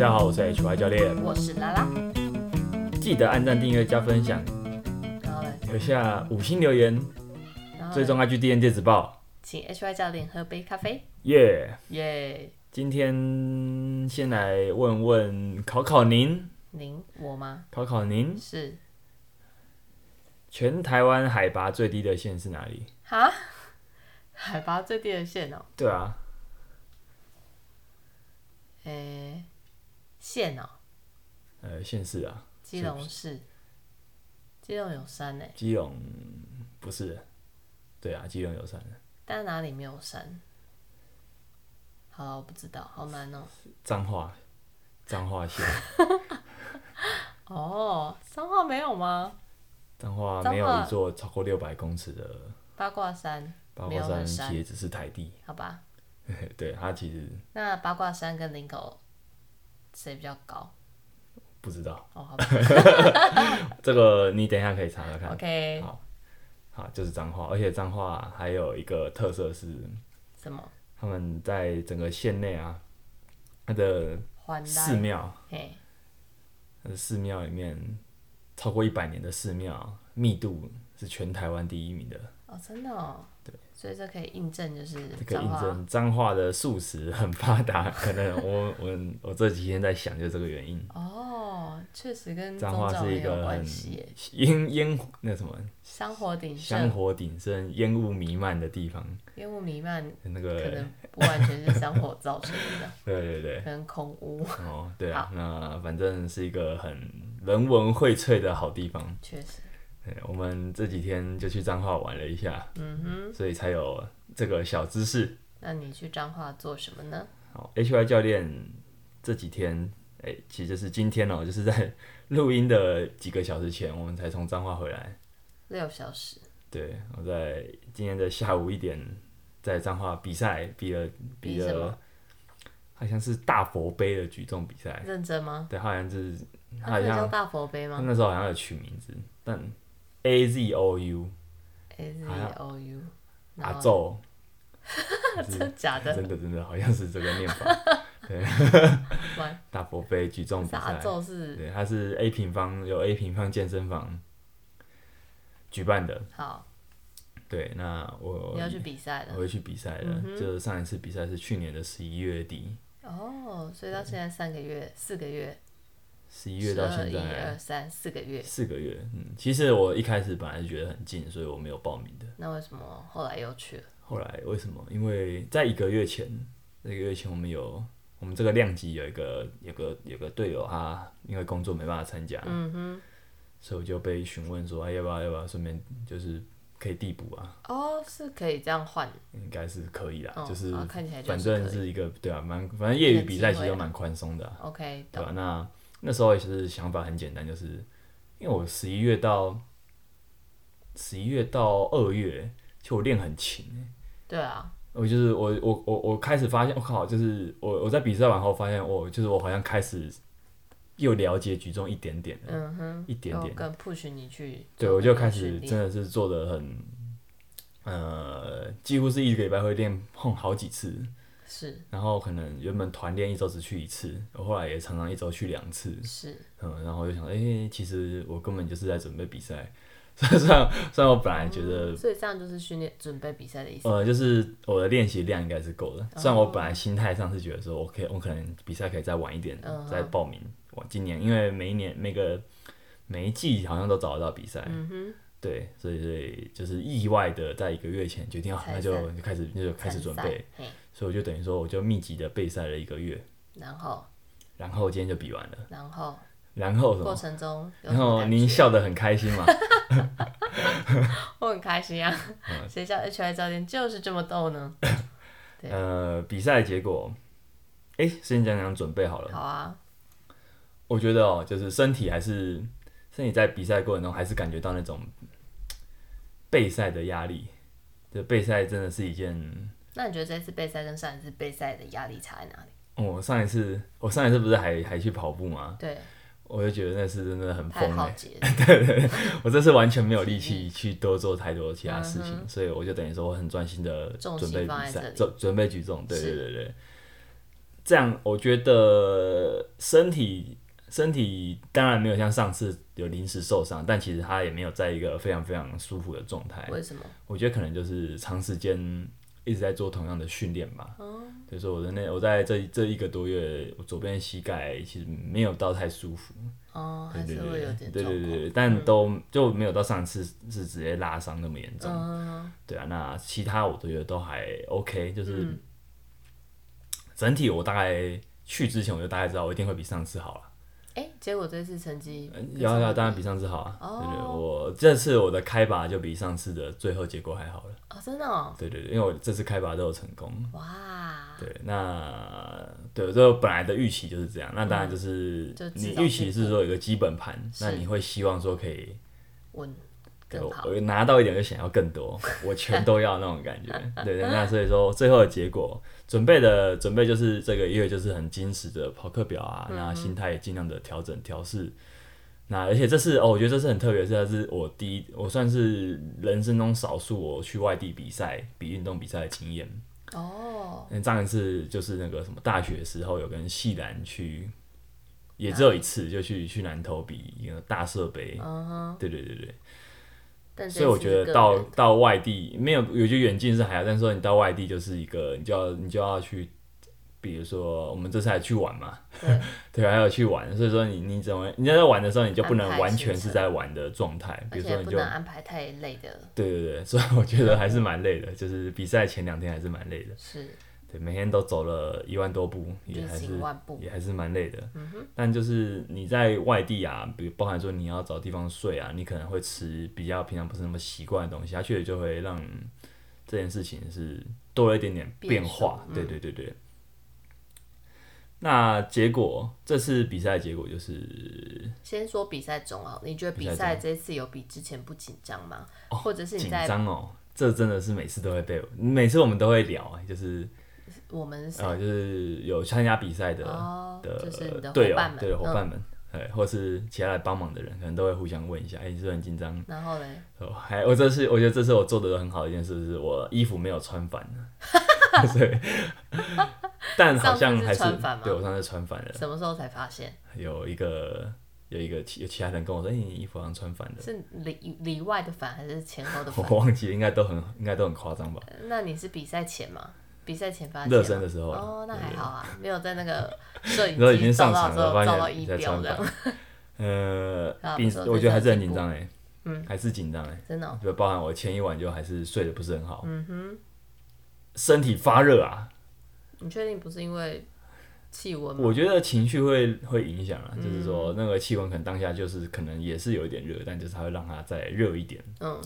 家好，我是 HY 教练，我是拉拉，记得按赞、订阅、加分享，然后呢，留下五星留言，然后呢？追踪 IGDN 电子报，请 HY 教练喝杯咖啡，耶、耶、今天先来问问考考您，您我吗？考考您，是。全台湾海拔最低的县是哪里？哈，海拔最低的县哦、对啊，诶、县哦、呃，县市啊，基隆市，基隆有山呢、基隆不是，对啊，基隆有山，但哪里没有山？好，我不知道，好难哦、彰化，彰化县，哦，彰化没有吗？彰化没有一座超过六百公尺的八卦山，八卦山。其实只是台地，好吧。对它其实那八卦山跟林口谁比较高？不知道，哦，好吧。这个你等一下可以查查看。，OK，好。好，就是彰化，而且彰化还有一个特色是，什么？他们在整个县内啊，它的寺庙，嘿，它的寺庙里面超过一百年的寺庙密度是全台湾第一名的，哦，真的哦，对，所以这可以印证就是这个印证彰化的素食很发达，可能我我我这几天在想，就这个原因。哦，确实跟宗彰化是一个很关系，烟烟那什么？香火鼎香盛，火鼎盛、烟雾弥漫的地方，烟雾弥漫，那个能不完全是香火造成的，对对对，可能空屋，哦，对啊，那反正是一个很人文荟萃的好地方。确实，对，我们这几天就去彰化玩了一下，嗯哼，所以才有这个小知识。那你去彰化做什么呢？好，HY 教练这几天，哎、其实就是今天哦、就是在录音的几个小时前，我们才从彰化回来。六小时，对，我在今天的下午一点，在彰化比赛，比了比了比，好像是大佛杯的举重比赛。认真吗？对，好像是，好像叫大佛杯吗那时候好像有取名字，但 A Z O U？A Z 好像 O U，阿宙，真的假的？真的真的好像是这个念法。对，大佛杯举重比阿赛，宙是对，它是 A 平方有 A 平方健身房举办的。好，对，那我你要去比赛了。我会去比赛的，嗯就上一次比赛是去年的十一月底，哦，所以到现在三个月、四个月，十一月到现一在二三四个月，四个月。嗯，其实我一开始本来是觉得很近，所以我没有报名的。那为什么后来又去了？后来为什么？因为在一个月前，一个月前我们有我们这个量级有一个有个有个队友他因为工作没办法参加，嗯哼，所以我就被询问说，哎，要不要要不要顺便就是可以递补啊？哦，是可以这样换，应该是可以啦，哦，就是啊看起来就反正是一个对啊，蛮反正业余比赛其实蛮宽松的啊、OK 对吧、懂。那那时候其实想法很简单，就是因为我十一月到十一月到二月，其实我练很勤、欸，对啊，我就是我我我我开始发现，我、靠，就是我我在比赛完后发现，我就是我好像开始又了解举重一点点了，嗯哼，一点点有更 push 你去。对，我就开始真的是做的很，呃，几乎是一个礼拜会练碰好几次，是。然后可能原本团练一周只去一次，我后来也常常一周去两次，是，嗯，然后我就想，哎、其实我根本就是在准备比赛，虽然虽然我本来觉得，所以这样就是训练准备比赛的意思。呃，就是我的练习量应该是够的，虽然我本哦来心态上是觉得说，我可以，我可能比赛可以再晚一点嗯再报名，我今年因为每一年每个每一季好像都找得到比赛，嗯哼，对，所以所以就是意外的在一个月前决定，好，那就就开始那就开始准备，，嘿，所以我就等于说我就密集的备赛了一个月，然后然后今天就比完了，然后然后什么？过程中然后您笑得很开心嘛？我很开心啊，嗯谁叫 HI 教练就是这么逗呢？对呃，比赛结果，哎、先讲讲准备好了。好啊，我觉得哦，就是身体还是身体在比赛过程中还是感觉到那种 备赛的压力。这备赛真的是一件，那你觉得这次备赛跟上一次备赛的压力差在哪里？我、上一次我上一次不是还还去跑步吗？对，我就觉得那次真的很太疯哎、好结了，我这次完全没有力气去多做太多其他事情，嗯所以我就等于说我很专心的准备比赛，准准备举重，对对对对。这样我觉得身体身体当然没有像上次有临时受伤，但其实他也没有在一个非常非常舒服的状态。为什么？我觉得可能就是长时间一直在做同样的训练吧。哦所以说我的那我在这这一个多月，我左边膝盖其实没有到太舒服。哦，还对对对是会有点对。对对，但都就没有到上次是直接拉伤那么严重。嗯，对啊，那其他我都觉得都还 OK，就是嗯整体我大概去之前我就大概知道我一定会比上次好了。哎，结果这次成绩嗯要要当然比上次好啊。哦对对，我这次我的开拔就比上次的最后结果还好了。哦，真的哦，对对对，因为我这次开拔都有成功。哇，对，那对，这本来的预期就是这样。那当然就是你预期是说有个基本盘，那你会希望说可以稳更好。我拿到一点就想要更多，我全都要那种感觉。对对，那所以说最后的结果，准备的准备就是这个月就是很精实的跑课表啊，那心态也尽量的调整调试。那而且这是哦，我觉得这是很特别，是它是我第一，我算是人生中少数我去外地比赛比运动比赛的经验。哦，那，上一次就是那个什么大学时候有跟系篮去，也只有一次就去去南投比一个大设杯。嗯哼，对对对对。但所以我觉得到到外地没有，有些远近是还好，但是说你到外地就是一个，你就要你就要去，比如说我们这次还去玩嘛，对。对，还有去玩，所以说你你怎么你在玩的时候，你就不能完全是在玩的状态，比如说你就能安排太累的，对对对，所以我觉得还是蛮累的，就是比赛前两天还是蛮累的，是对，每天都走了一万多步，也还是也还是蛮累的。嗯但就是你在外地啊，比如包含说你要找地方睡啊，你可能会吃比较平常不是那么习惯的东西，它确实就会让这件事情是多了一点点变化。变嗯对对对对。那结果这次比赛结果就是先说比赛中啊，你觉得比比赛赛这次有比之前不紧张吗？或者是你紧张哦，这真的是每次都会被，每次我们都会聊，就是我们是呃，就是有参加比赛的、哦，的队友伙伴们，对伙嗯伴们，哎、或是其他来帮忙的人，可能都会互相问一下，哎、你是不是很紧张？然后嘞，哦，还我这次我觉得这次我做的很好的一件事，是我衣服没有穿反了，对，但好像还是对我上次穿反了，什么时候才发现？有一个有一个其有其他人跟我说，哎、你衣服好像穿反了，是里里外的反还是前后的反我？忘记了，应该都很应该都很夸张吧？那你是比赛前吗？比赛前发现热身的时候哦，那还好啊，没有在那个 摄影然后已经上场了，发照到仪现你在表这样，穿反，呃啊，并不错这我觉得还是很紧张哎，嗯，还是紧张哎，真的哦、就包含我前一晚就还是睡得不是很好，嗯哼，身体发热啊，你确定不是因为气温吗？我觉得情绪会会影响啊，就是嗯。说那个气温可能当下就是可能也是有一点热，但就是它会让它再热一点。嗯，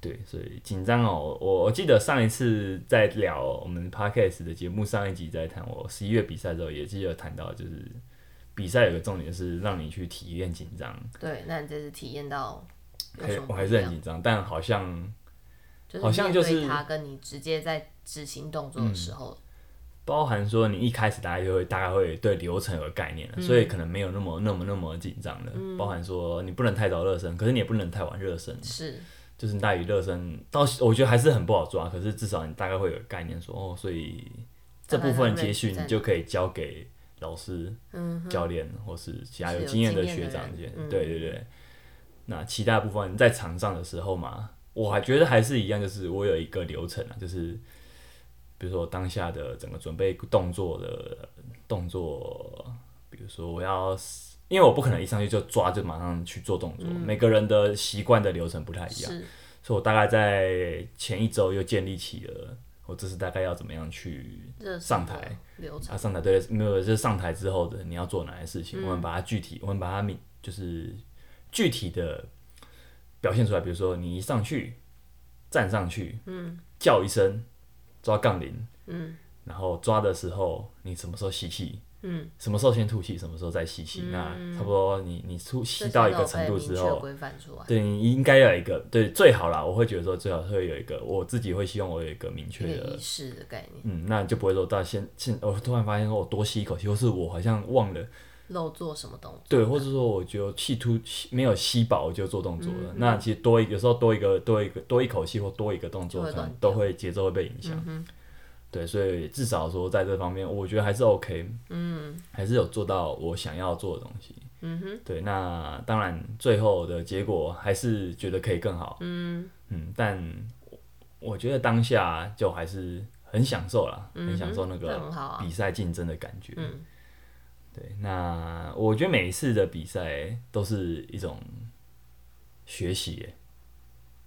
对，所以紧张哦。我我记得上一次在聊我们 podcast 的节目上一集在谈我十一月比赛的时候，也记得谈到就是比赛有个重点是让你去体验紧张，对，那你这次体验到我还是很紧张，但好像就是好像就是他跟你直接在执行动作的时候，包含说你一开始大家就会大概会对流程有个概念了，所以可能没有那么那么那么紧张了。包含说你不能太早热身，可是你也不能太晚热身，是就是你大于热身，到我觉得还是很不好抓。可是至少你大概会有概念说，哦，所以这部分接续你就可以交给老师、教练或是其他有经验的学长间。人嗯对对对。那其他部分在场上的时候嘛，我还觉得还是一样，就是我有一个流程啊，就是比如说当下的整个准备动作的动作，比如说我要。因为我不可能一上去就抓就马上去做动作，每个人的习惯的流程不太一样，所以我大概在前一周又建立起了我这是大概要怎么样去上台。流程。啊，上台对，没有就是上台之后的你要做哪些事情，我们把它具体，我们把它明就是具体的表现出来。比如说你一上去站上去，嗯，叫一声抓杠铃，嗯，然后抓的时候你什么时候吸气，嗯，什么时候先吐气，什么时候再吸气，那差不多你你吐吸到一个程度之后，对你应该要有一个对最好啦，我会觉得说最好会有一个，我自己会希望我有一个明确的个仪式的概念，嗯，那就不会说到现现，我突然发现说我多吸一口气，或是我好像忘了，漏做什么动作？对，或者说我就气突吸没有吸饱我就做动作嗯了。那其实多一有时候多一个多一个多一口气或多一个动作，可能都会节奏会被影响。对，所以至少说在这方面，我觉得还是 OK，嗯，还是有做到我想要做的东西，嗯哼，对，那当然最后的结果还是觉得可以更好，嗯。嗯，但我觉得当下就还是很享受啦，很享受那个比赛竞争的感觉，嗯，对，那我觉得每一次的比赛都是一种学习耶，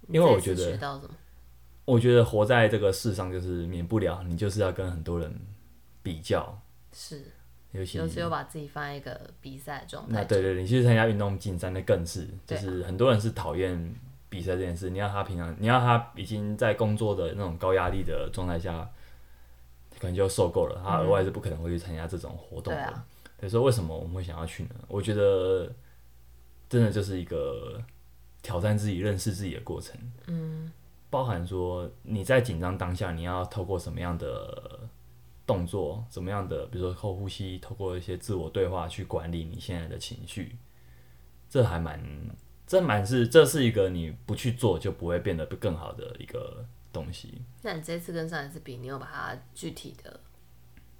因为我觉得。我觉得活在这个世上，就是免不了你就是要跟很多人比较，是，尤其有时候把自己放在一个比赛状态。那对对，你去参加运动竞赛，那更是，就是很多人是讨厌比赛这件事。你要他平常，你要他已经在工作的那种高压力的状态下，可能就受够了，他额外是不可能会去参加这种活动的。所以说，为什么我们会想要去呢？我觉得真的就是一个挑战自己、认识自己的过程。嗯。包含说你在紧张当下，你要透过什么样的动作，什么样的，比如说后呼吸，透过一些自我对话去管理你现在的情绪，这还蛮，这蛮是，这是一个你不去做就不会变得更好的一个东西。那你这次跟上一次比，你有把它具体的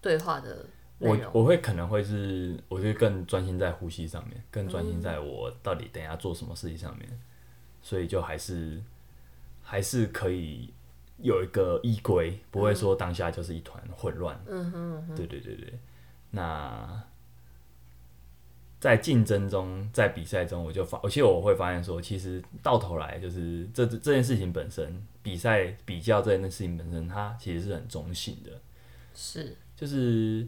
对话的我我会可能会是，我会更专心在呼吸上面，更专心在我到底等下做什么事情上面，所以就还是。还是可以有一个依归，不会说当下就是一团混乱。嗯哼，对对对对。那在竞争中，在比赛中，我就发，而且我会发现说，其实到头来就是这这件事情本身，比赛比较这件事情本身，它其实是很中性的。是，就是，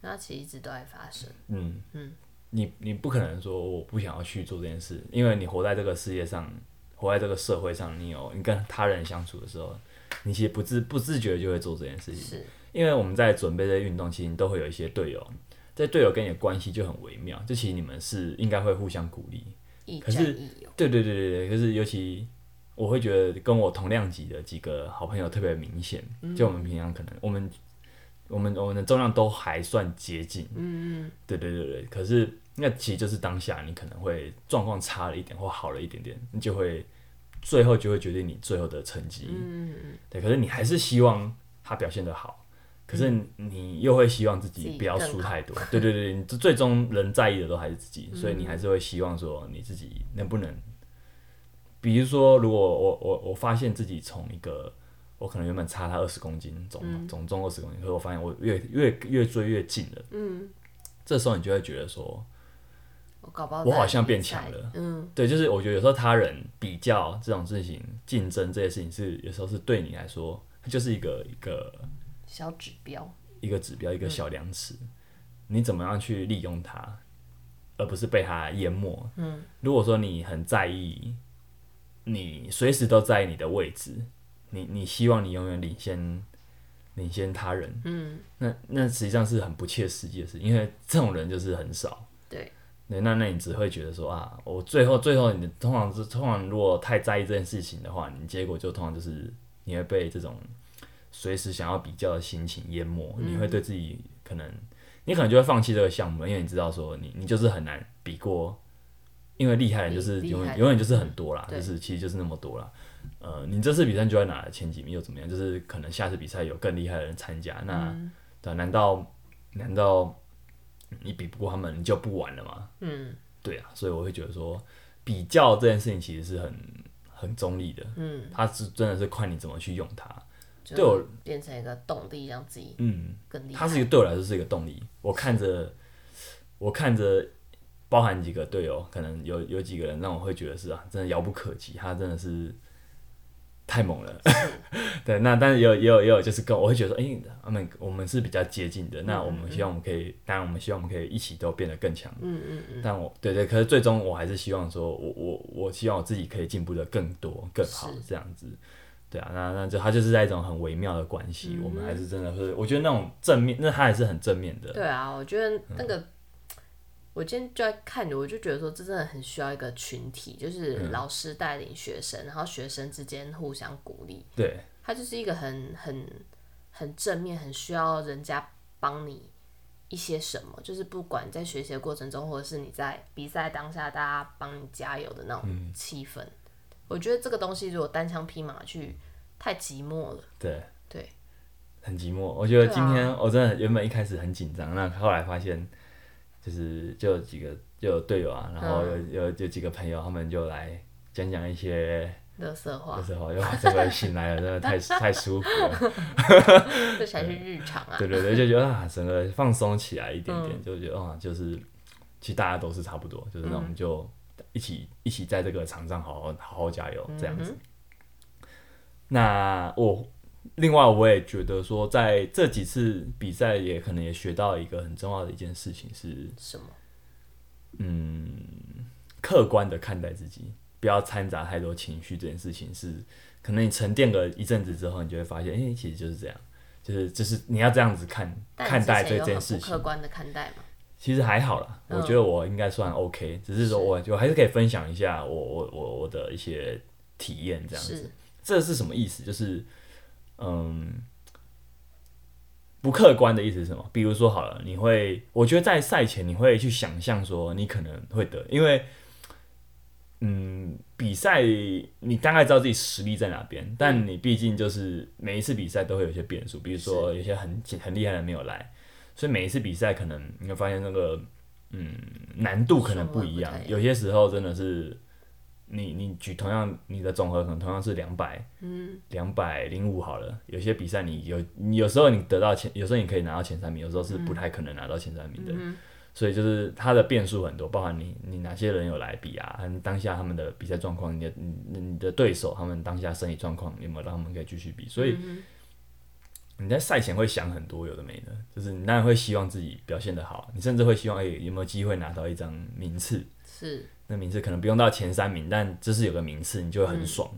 那其实一直都在发生。嗯嗯，你你不可能说我不想要去做这件事，因为你活在这个世界上。活在这个社会上，你有你跟他人相处的时候，你其实不自不自觉就会做这件事情。是，因为我们在准备这些运动，其实都会有一些队友，这队友跟你的关系就很微妙。就其实你们是应该会互相鼓励。可是，对对对对对，可是尤其我会觉得跟我同量级的几个好朋友特别明显。就我们平常可能我们我们我们的重量都还算接近。嗯嗯。对对对对，可是。那其实就是当下你可能会状况差了一点或好了一点点，你就会最后就会决定你最后的成绩。嗯对，可是你还是希望他表现的好，可是你又会希望自己不要输太多。对对对，你最终人在意的都还是自己，所以你还是会希望说你自己能不能，比如说如果我我我发现自己从一个我可能原本差他二十公斤总总重二十公斤，可是我发现我越越越追越近了。嗯，这时候你就会觉得说。我好像变强了，嗯，对，就是我觉得有时候他人比较这种事情、竞争这些事情，是有时候是对你来说，它就是一个一个小指标，一个指标，一个小量尺，你怎么样去利用它，而不是被它淹没。嗯，如果说你很在意，你随时都在你的位置，你你希望你永远领先领先他人，嗯，那那实际上是很不切实际的事，因为这种人就是很少，对。那那那你只会觉得说啊，我最后最后你通常是通常如果太在意这件事情的话，你结果就通常就是你会被这种随时想要比较的心情淹没，你会对自己可能你可能就会放弃这个项目，因为你知道说你你就是很难比过，因为厉害人就是永远永远就是很多啦，就是其实就是那么多啦。呃，你这次比赛就在拿前几名又怎么样？就是可能下次比赛有更厉害的人参加，那对，难道难道？你比不过他们，你就不玩了嘛？嗯，对啊，所以我会觉得说，比较这件事情其实是很很中立的。嗯，它是真的是看你怎么去用它。对我变成一个动力，让自己嗯更厉害。它是一个对我来说是一个动力。我看着，我看着，包含几个队友，可能有有几个人让我会觉得是啊，真的遥不可及。他真的是。太猛了，对，那但是也有也有也有，就是跟我会觉得说，哎，他们我们是比较接近的，那我们希望我们可以，当然我们希望我们可以一起都变得更强，嗯嗯嗯。但我对对，可是最终我还是希望说，我我我希望我自己可以进步的更多更好这样子，对啊，那那就他就是在一种很微妙的关系，我们还是真的是，我觉得那种正面，那他还是很正面的。对啊，我觉得那个。我今天就在看着，我就觉得说，这真的很需要一个群体，就是老师带领学生，然后学生之间互相鼓励。对，他就是一个很很很正面，很需要人家帮你一些什么，就是不管在学习的过程中，或者是你在比赛当下，大家帮你加油的那种气氛。我觉得这个东西如果单枪匹马去，太寂寞了。对对，很寂寞。我觉得今天我真的原本一开始很紧张，那后来发现就是就有几个就有队友啊，然后有、嗯有有几个朋友，他们就来讲讲一些。乐色话那，时候，哇，这个醒来了，真的太 太舒服了。这才是日常啊。对对对，就觉得啊，整个放松起来一点嗯点，就觉得啊，就是其实大家都是差不多，就是那我们就一起一起在这个场上好好好好加油这样子。嗯那我另外我也觉得说，在这几次比赛也可能也学到一个很重要的一件事情是，什么？嗯客观的看待自己，不要掺杂太多情绪。这件事情是，可能你沉淀个一阵子之后，你就会发现，哎、其实就是这样，就是就是你要这样子看看待这件事情客。观的看待嘛。其实还好啦，嗯我觉得我应该算 OK，只是说我就还是可以分享一下我我我我的一些体验这样子。这是什么意思？就是嗯，不客观的意思是什么？比如说好了，你会，我觉得在赛前你会去想象说你可能会得，因为嗯，比赛你大概知道自己实力在哪边，但你毕竟就是每一次比赛都会有一些变数，比如说有些很很厉害的没有来，所以每一次比赛可能你会发现那个嗯难度可能不一样有些时候真的是你你举同样你的总和可能同样是两百，嗯，两百零五好了，有些比赛你有你有时候你得到前，有时候你可以拿到前三名，有时候是不太可能拿到前三名的，所以就是它的变数很多，包含你你哪些人有来比啊，和当下他们的比赛状况，你的你你的对手他们当下身体状况有没有让他们可以继续比，所以。你在赛前会想很多有的没的，就是你当然会希望自己表现得好，你甚至会希望哎、有没有机会拿到一张名次，是，那名次可能不用到前三名，但就是有个名次，你就会很爽。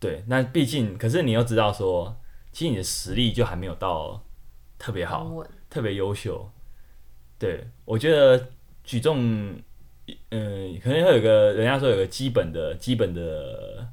对，那毕竟，可是你又知道说，其实你的实力就还没有到特别好，特别优秀。对我觉得举重，嗯、可能会有个人家说有个基本的基本的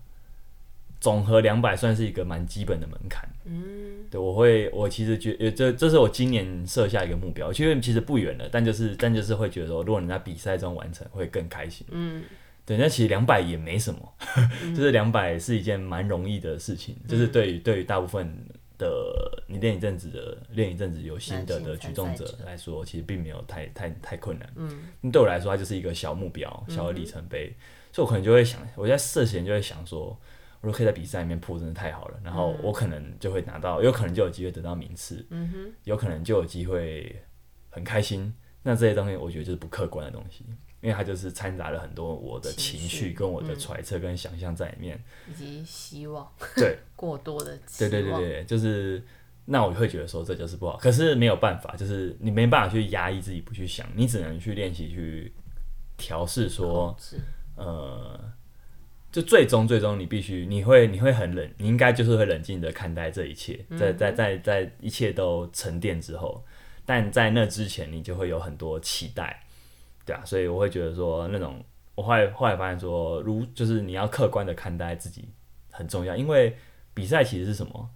总和两百，算是一个蛮基本的门槛。嗯，对，我会，我其实觉，呃，这这是我今年设下一个目标，其实其实不远了，但就是但就是会觉得说，如果你在比赛中完成，会更开心。嗯，对，那其实两百也没什么，就是两百是一件蛮容易的事情，就是对于对于大部分的你练一阵子的练一阵子有心得的举重者来说，其实并没有太太太困难。嗯，对我来说，它就是一个小目标、小的里程碑，所以我可能就会想，我在设前就会想说。如果可以在比赛里面破，真的太好了。然后我可能就会拿到，有可能就有机会得到名次，嗯有可能就有机会很开心。那这些东西，我觉得就是不客观的东西，因为它就是掺杂了很多我的情情绪绪、跟我的揣测跟想象在里面。以及希望对，过多的期对对对对，就是那我会觉得说这就是不好，可是没有办法，就是你没办法去压抑自己不去想，你只能去练习去调试说呃，就最终最终你必须你会你会很冷，你应该就是会冷静的看待这一切，在在在在一切都沉淀之后，但在那之前你就会有很多期待，对啊，所以我会觉得说那种我后来后来发现说，如就是你要客观的看待自己很重要，因为比赛其实是什么？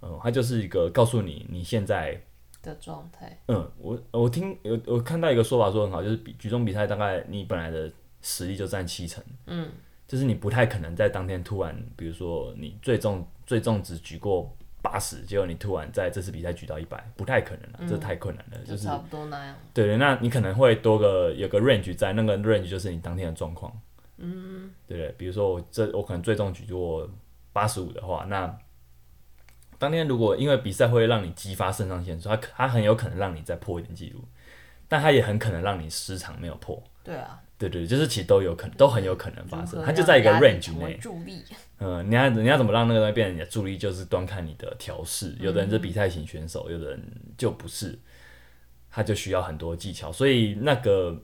嗯，它就是一个告诉你你现在的状态，嗯，我我听有我看到一个说法说很好，就是比举重比赛大概你本来的实力就占七成，嗯，就是你不太可能在当天突然，比如说你最重最重只举过八十，结果你突然在这次比赛举到一百，不太可能了，这太困难了，就差不多那样。对对，那你可能会多个有个 range 在，那个 range 就是你当天的状况，嗯，对？比如说我这我可能最重举过八十五的话，那当天如果因为比赛会让你激发肾上腺素，它它很有可能让你再破一点记录，但它也很可能让你时常没有破。对啊，对对，就是其实都有可能，都很有可能发生，如何它就在一个 range 内。助力，嗯，你要你要怎么让那个东西变成你的助力，就是端看你的调试。有的人是比赛型选手，有的人就不是，他就需要很多技巧。所以那个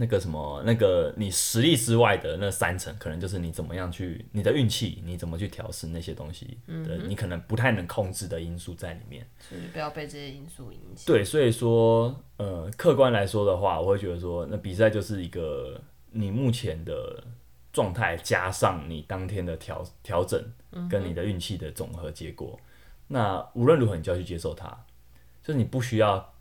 那个什么，那个你实力之外的那三层，可能就是你怎么样去你的运气，你怎么去调试那些东西的，你可能不太能控制的因素在里面。所以不要被这些因素影响。对，所以说，呃，客观来说的话，我会觉得说，那比赛就是一个你目前的状态加上你当天的调调整，跟你的运气的总和结果。那无论如何，你就要去接受它，就是你不需要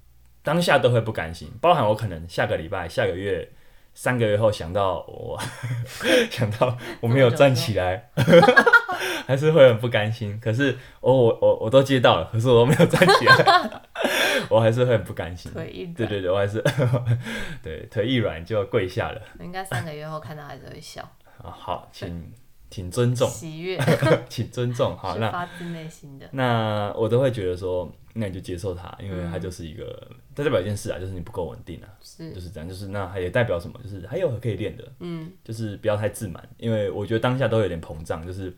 当下都会不甘心，包含我可能下个礼拜、下个月、三个月后想到我 想到我没有站起来，还是会很不甘心。可是我我我我都接到了，可是我都没有站起来，我还是会很不甘心。腿一软，对对对，我还是 对腿一软就跪下了。应该三个月后看到还是会笑，啊，好，请请尊重，喜悦，请尊重。好，那发自内心的。那我都会觉得说，那你就接受它，因为它就是一个，它代表一件事啊，就是你不够稳定啊，是就是这样，就是那还也代表什么？就是还有可以练的，嗯，就是不要太自满，因为我觉得当下都有点膨胀，就是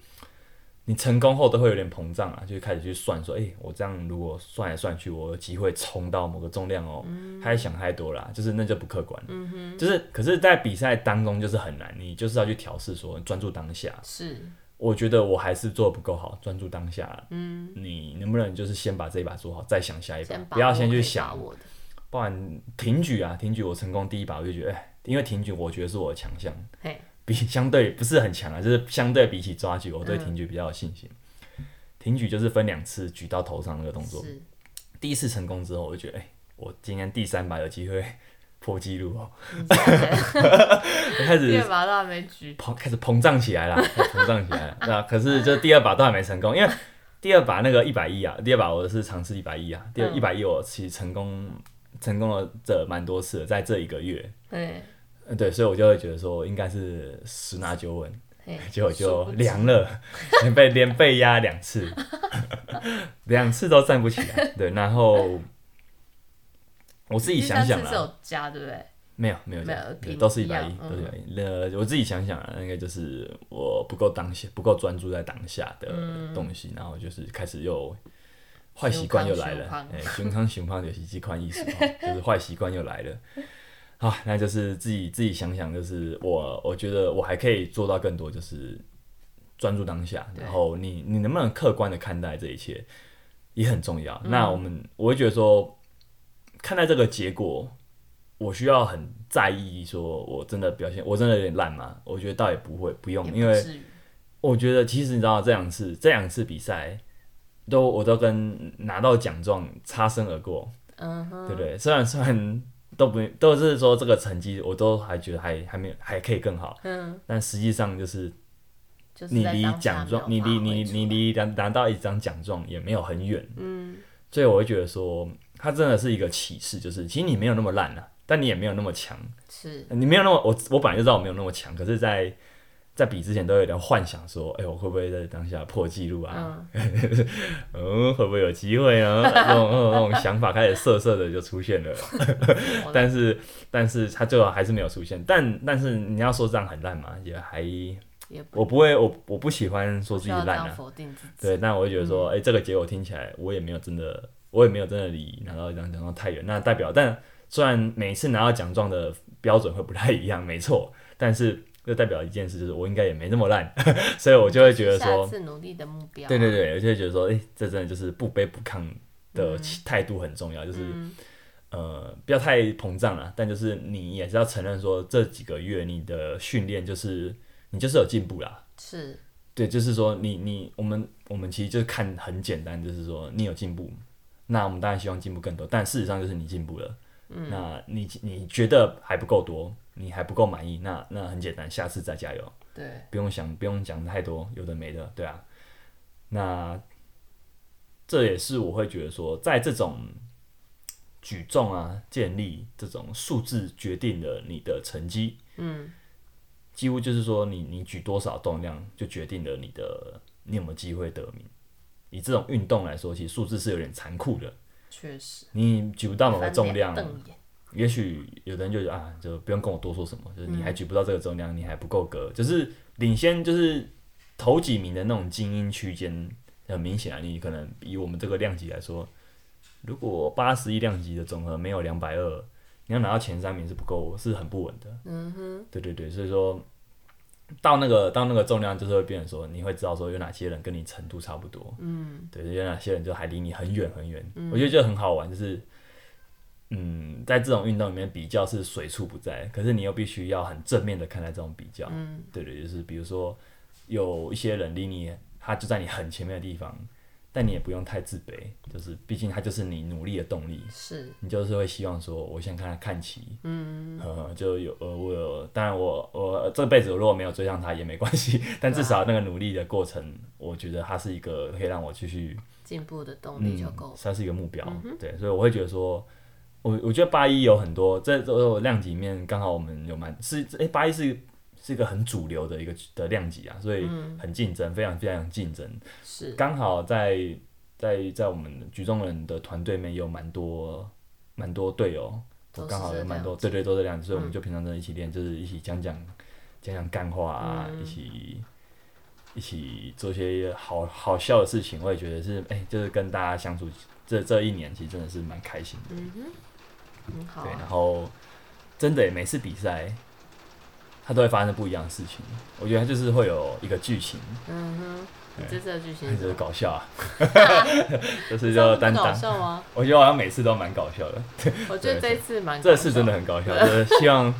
你成功后都会有点膨胀啊，就开始去算说，哎、我这样如果算来算去，我有机会冲到某个重量哦，还想太多了，就是那就不客观，嗯哼，就是可是，在比赛当中就是很难，你就是要去调试说专注当下，是，我觉得我还是做的不够好，专注当下。嗯，你能不能就是先把这一把做好，再想下一把，把不要先去想不然挺举啊，挺举我成功第一把我就觉得，哎，因为挺举我觉得是我的强项，嘿，比 相对不是很强啊，就是相对比起抓举，我对嗯。挺举比较有信心。挺举就是分两次举到头上那个动作，第一次成功之后，我就觉得，哎，我今天第三把有机会 破纪录哦，开始第二把都还没举，膨开始膨胀起来了，膨胀起来了。那可是就第二把都还没成功，因为第二把那个一百一啊，第二把我是尝试一百一啊，第二嗯。一百一我其实成功成功了这蛮多次的，在这一个月，对，所以我就会觉得说应该是十拿九稳，嘿，结果就凉了，连被连被压两次，两次都站不起来。对，然后我自己想想啦，加，对不对？没有没有没有都是一百一，都是一百一。呃，我自己想想啊，应该就是我不够当下，不够专注在当下的嗯东西，然后就是开始又坏习惯又来了哎，熊康熊康有习这款意思哦，就是坏习惯又来了。好，那就是自己自己想想，就是我我觉得我还可以做到更多，就是专注当下，然后你你能不能客观的看待这一切也很重要。嗯那我们我会觉得说，看待这个结果，我需要很在意，说我真的表现，我真的有点烂吗？我觉得倒也不会，不用，也因为我觉得其实你知道这两次这两次比赛，都我都跟拿到奖状擦身而过，嗯，对不对？虽然虽然都不都是说这个成绩，我都还觉得还还没有还可以更好，嗯，但实际上就是你离奖状，你离你你离拿拿到一张奖状也没有很远，嗯，所以我会觉得说，它真的是一个启示，就是其实你没有那么烂啊，但你也没有那么强，是。你没有那么我我本来就知道我没有那么强，可是在，在比之前都有点幻想说，哎、我会不会在当下破纪录啊？嗯，嗯，会不会有机会啊？那种那种那种想法开始涩涩的就出现了，但是但是他最后还是没有出现。但但是你要说这样很烂嘛，也还也不我不会我我不喜欢说自己烂啊，否定自己，对，但我会觉得说，嗯哎、这个结果听起来我也没有真的，我也没有真的离拿到一张奖状太远。那代表，但虽然每次拿到奖状的标准会不太一样，没错，但是这代表一件事，就是我应该也没那么烂，所以我就会觉得下说，次努力的目标，对对，对，我就会觉得说，哎、这真的就是不卑不亢的态度很重要，就是、嗯，呃，不要太膨胀了，但就是你也是要承认说，这几个月你的训练就是你就是有进步啦。是，对，就是说你你我们我们其实就是看很简单，就是说你有进步，那我们当然希望进步更多，但事实上就是你进步了。嗯，那你你觉得还不够多，你还不够满意，那那很简单，下次再加油，对，不用想不用讲太多，有的没的，对啊。那这也是我会觉得说，在这种举重啊、建立这种数字决定了你的成绩，嗯，几乎就是说你你举多少重量，就决定了你的你有没有机会得名。以这种运动来说，其实数字是有点残酷的。确实，你举不到某个重量，也许有的人就觉得啊，就不用跟我多说什么，就是你还举不到这个重量，你还不够格，就是领先就是头几名的那种精英区间，很明显啊，你可能以我们这个量级来说，如果八十一量级的总和没有两百二，你要拿到前三名是不够，是很不稳的。嗯哼，对对对，所以说到那个到那个重量，就是会变成说，你会知道说有哪些人跟你程度差不多，嗯，对，有哪些人就还离你很远很远。我觉得就很好玩，就是嗯，在这种运动里面比较是随处不在，可是你又必须要很正面的看待这种比较。嗯，对对，就是比如说有一些人离你，他就在你很前面的地方。但你也不用太自卑，就是毕竟他就是你努力的动力。是，你就是会希望说，我先看他看齐，嗯，呃，就有呃，我有，当然我我这辈子如果没有追上他也没关系，但至少那个努力的过程，我觉得它是一个可以让我继续进步的动力就够了。它是一个目标，对，所以我会觉得说，我我觉得八一有很多在这量级里面，刚好我们有蛮是哎八一是是一个很主流的一个的量级啊，所以很竞争，非常非常竞争，是。刚好在在在我们举重人的团队里面有蛮多蛮多队友，我刚好有蛮多，对对都是这样，所以我们就平常真的一起练，就是一起讲讲讲讲干话啊，一起一起做些好好笑的事情，我也觉得是哎、就是跟大家相处这这一年，其实真的是蛮开心的。嗯对，啊然。后真的每次比赛，它都会发生不一样的事情。我觉得它就是会有一个剧情，嗯哼，你这次的剧情就是？搞笑啊，就是就担当。笑吗？我觉得好像每次都蛮搞笑的，我觉得这次蛮这次真的很搞笑，就是希望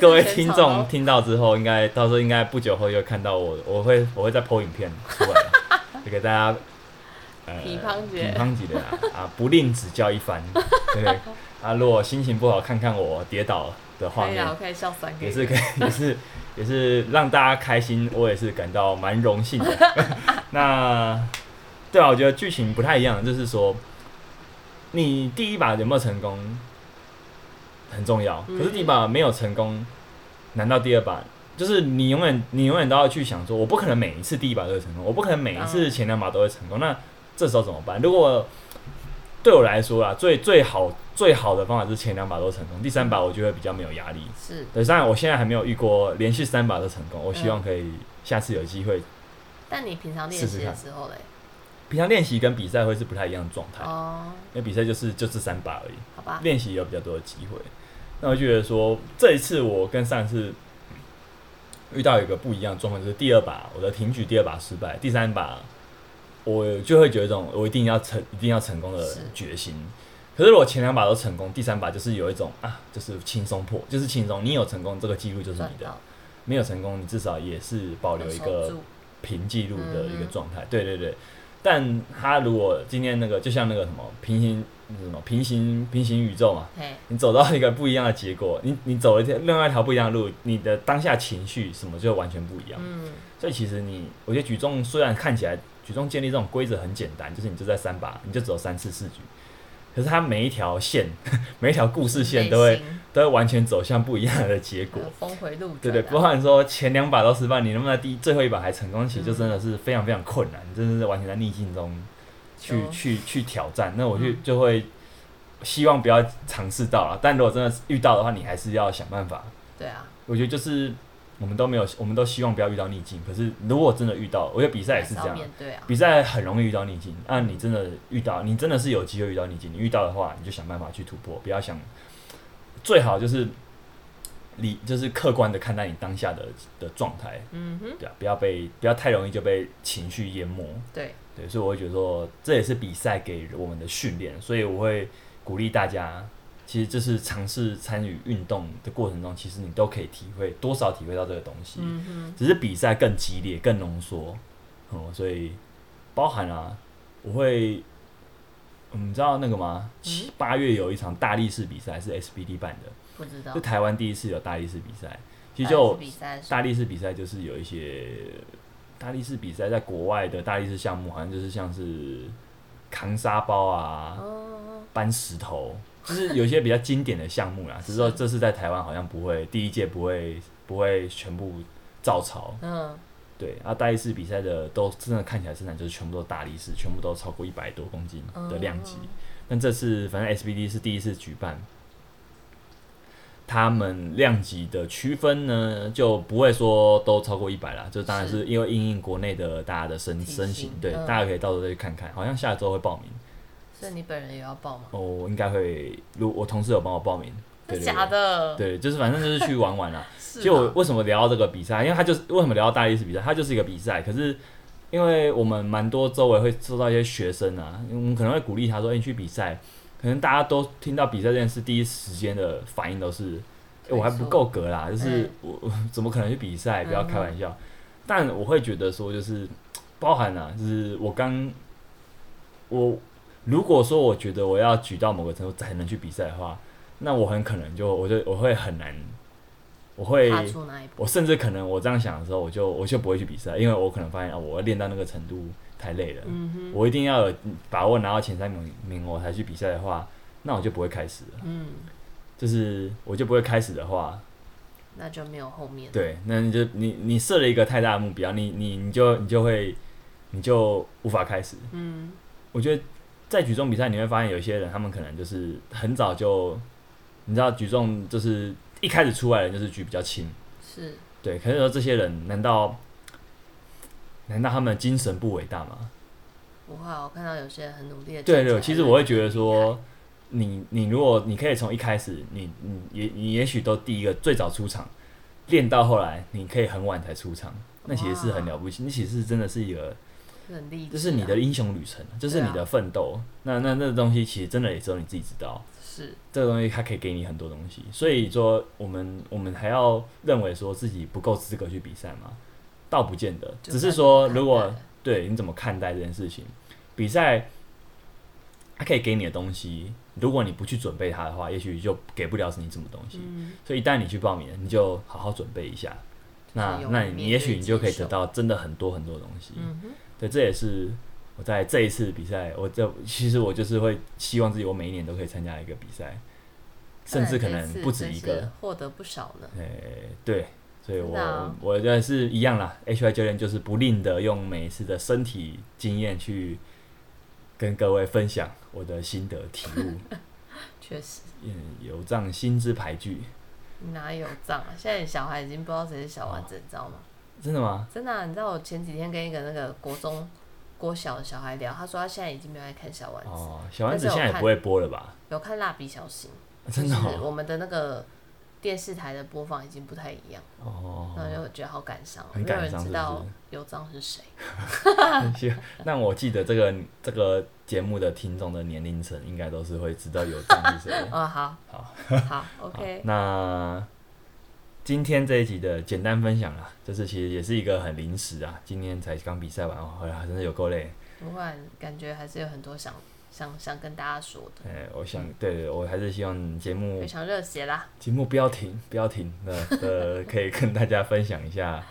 各位听众听到之后，应该到时候应该不久后又看到我，我会我会再 po 影片出来，就给大家呃乒乓姐评判级的啊啊，不吝指教一番，对？啊，如果心情不好，看看我跌倒的画面可以啊，，我可以笑三个，也是可以，也是也是让大家开心，我也是感到蛮荣幸的。那对啊，我觉得剧情不太一样，就是说你第一把有没有成功很重要，可是第一把没有成功，难道第二把？就是你永远你永远都要去想说，我不可能每一次第一把都会成功，我不可能每一次前两把都会成功。那这时候怎么办？如果对我来说啊，最最好最好的方法是前两把都成功，第三把我就会比较没有压力。是，对，当然我现在还没有遇过连续三把都成功，我希望可以下次有机会。但你平常练习的时候嘞，平常练习跟比赛会是不太一样的状态，哦，因为比赛就是就这三把而已，好吧，练习有比较多的机会。那我觉得说这一次我跟上次遇到一个不一样的状况，就是第二把我的挺举第二把失败，第三把我就会觉得这种我一定要成一定要成功的决心。可是如果前两把都成功，第三把就是有一种啊，就是轻松破，就是轻松。你有成功，这个记录就是你的；没有成功，你至少也是保留一个平记录的一个嗯状态。对对对，但他如果今天那个就像那个什么平行什么平行平行宇宙嘛，你走到一个不一样的结果，你你走了一条另外一条不一样的路，你的当下情绪什么就完全不一样。嗯，所以其实你，我觉得举重虽然看起来举重建立这种规则很简单，就是你就在三把，你就走三次四局，可是它每一条线，每一条故事线都会都会完全走向不一样的结果。峰回路转啊，对对，包含说前两把都失败，你能不能第最后一把还成功，其实就真的是非常非常困难，真的是完全在逆境中去去去挑战。那我就嗯就会希望不要尝试到了，但如果真的是遇到的话，你还是要想办法。对啊，我觉得就是我们都没有，我们都希望不要遇到逆境，可是如果真的遇到，我觉得比赛也是这样。啊，比赛很容易遇到逆境，那、你真的遇到，你真的是有机会遇到逆境。你遇到的话，你就想办法去突破，不要想，最好就是你，就是客观的看待你当下的的状态，嗯哼，对啊，不要被不要太容易就被情绪淹没。对，对，所以我会觉得说，这也是比赛给我们的训练，所以我会鼓励大家，其实就是尝试参与运动的过程中，其实你都可以体会多少体会到这个东西。嗯，只是比赛更激烈、更浓缩，哦、所以包含啊，我会，嗯你知道那个吗？七八月有一场大力士比赛是 SBD 办的，不知道。是，台湾第一次有大力士比赛。其实就大力士比赛就是有一些大力士比赛，在国外的大力士项目，好像就是像是扛沙包啊、哦，搬石头，就是有一些比较经典的项目啦。只是说这次在台湾好像不会，第一届不会不会全部照抄。嗯，对，啊，大力士比赛的都真的看起来身材就是全部都大力士，全部都超过一百多公斤的量级。哦但这次反正 SBD 是第一次举办，他们量级的区分呢就不会说都超过一百啦，就当然是因为因应国内的大家的身身形，对，嗯大家可以到时候再去看看，好像下周会报名，所以你本人也要报吗？哦，我应该会，如我同事有帮我报名，对对真假的？对，就是反正就是去玩玩啦。是啊，其实我为什么聊到这个比赛？因为他就是为什么聊到大力士比赛？它就是一个比赛，可是因为我们蛮多周围会收到一些学生啊，我们可能会鼓励他说：“哎、你去比赛。”可能大家都听到比赛这件事，第一时间的反应都是：“哎、我还不够格啦，就是嗯我我怎么可能去比赛？不要开玩笑。但我会觉得说，就是包含啊，就是我刚我如果说我觉得我要举到某个程度才能去比赛的话，那我很可能就我就我会很难，我会踏出那一步，我甚至可能我这样想的时候，我就我就不会去比赛，因为我可能发现啊，我要练到那个程度太累了，嗯我一定要有把握拿到前三名名我才去比赛的话，那我就不会开始了。嗯，就是我就不会开始的话，那就没有后面。对，那你就你你设了一个太大的目标，你你你就你就会你就无法开始。嗯，我觉得在举重比赛你会发现有些人他们可能就是很早就，你知道举重就是一开始出来的人就是举比较轻，是，对，可是说这些人难道难道他们精神不伟大吗？不会啊，我看到有些人很努力的。对对，其实我会觉得说，你你如果你可以从一开始，你你也你也许都第一个最早出场，练到后来，你可以很晚才出场，那其实是很了不起，那其实真的是一个，很励志啊，这是你的英雄旅程，这是你的奋斗。那那那东西其实真的也只有你自己知道，是这个东西它可以给你很多东西。所以说，我们我们还要认为说自己不够资格去比赛吗？倒不见得，只是说如果对你怎么看待这件事情，比赛它可以给你的东西，如果你不去准备它的话，也许就给不了你什么东西。嗯，所以一旦你去报名，你就好好准备一下。那那你也许你就可以得到真的很多很多东西。嗯哼，对，这也是我在这一次比赛，我这其实我就是会希望自己我每一年都可以参加一个比赛，甚至可能不止一个，获得不少呢。诶，对。所以我、啊、我觉得是一样啦，HY 教练就是不吝的用每一次的身体经验去跟各位分享我的心得体悟。确实，嗯，有藏心之排剧。哪有藏啊？现在小孩已经不知道谁是小丸子，你知道吗？真的吗？真的、啊，你知道我前几天跟一个那个国中、国小的小孩聊，他说他现在已经没有在看小丸子。哦，小丸子现在也不会播了吧？有看蜡笔小新，真的、哦。我们的那个。电视台的播放已经不太一样，哦，然后就觉得好感伤，很感伤，知道有藏是谁。那我记得这个这个节目的听众的年龄层，应该都是会知道有藏是谁。哦，好，好，好，OK 那今天这一集的简单分享啊，就是其实也是一个很临时啊，今天才刚比赛完回来，真的有够累。不过，感觉还是有很多想。想想跟大家说的，哎，我想，对我还是希望节目非常热血啦，节目不要停，不要停，那呃，可以跟大家分享一下，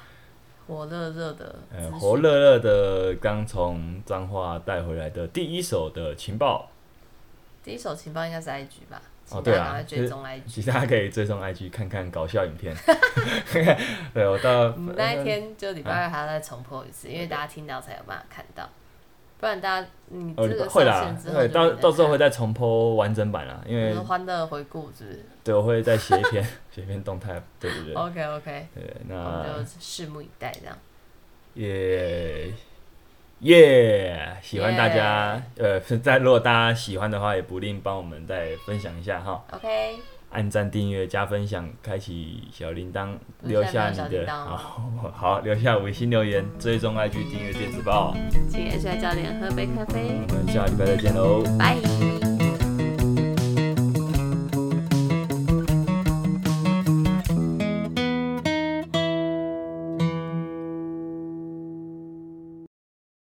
火热热的，呃，火热热的，刚从彰化带回来的第一手的情报，第一手情报应该是 IG 吧？哦，对啊，追踪 IG，其实大家可以追踪 IG 看看搞笑影片，对我到我们那一天就礼拜二还要再重播一次，因为大家听到才有办法看到。不然大家你这个会啦，对，到到时候会再重播完整版啦，因为欢乐回顾是不是？对，我会再写一篇 写一篇动态，对对对。OK OK。对，那我们就拭目以待这样。耶耶，喜欢大家呃，在如果大家喜欢的话，也不吝帮我们再分享一下哈。OK。按赞、订阅、加分享、开启小铃铛，留下你的 好好留下微信留言，追踪 IG 订阅电子报。请 H Y 教练喝杯咖啡。我们下礼拜再见喽，拜。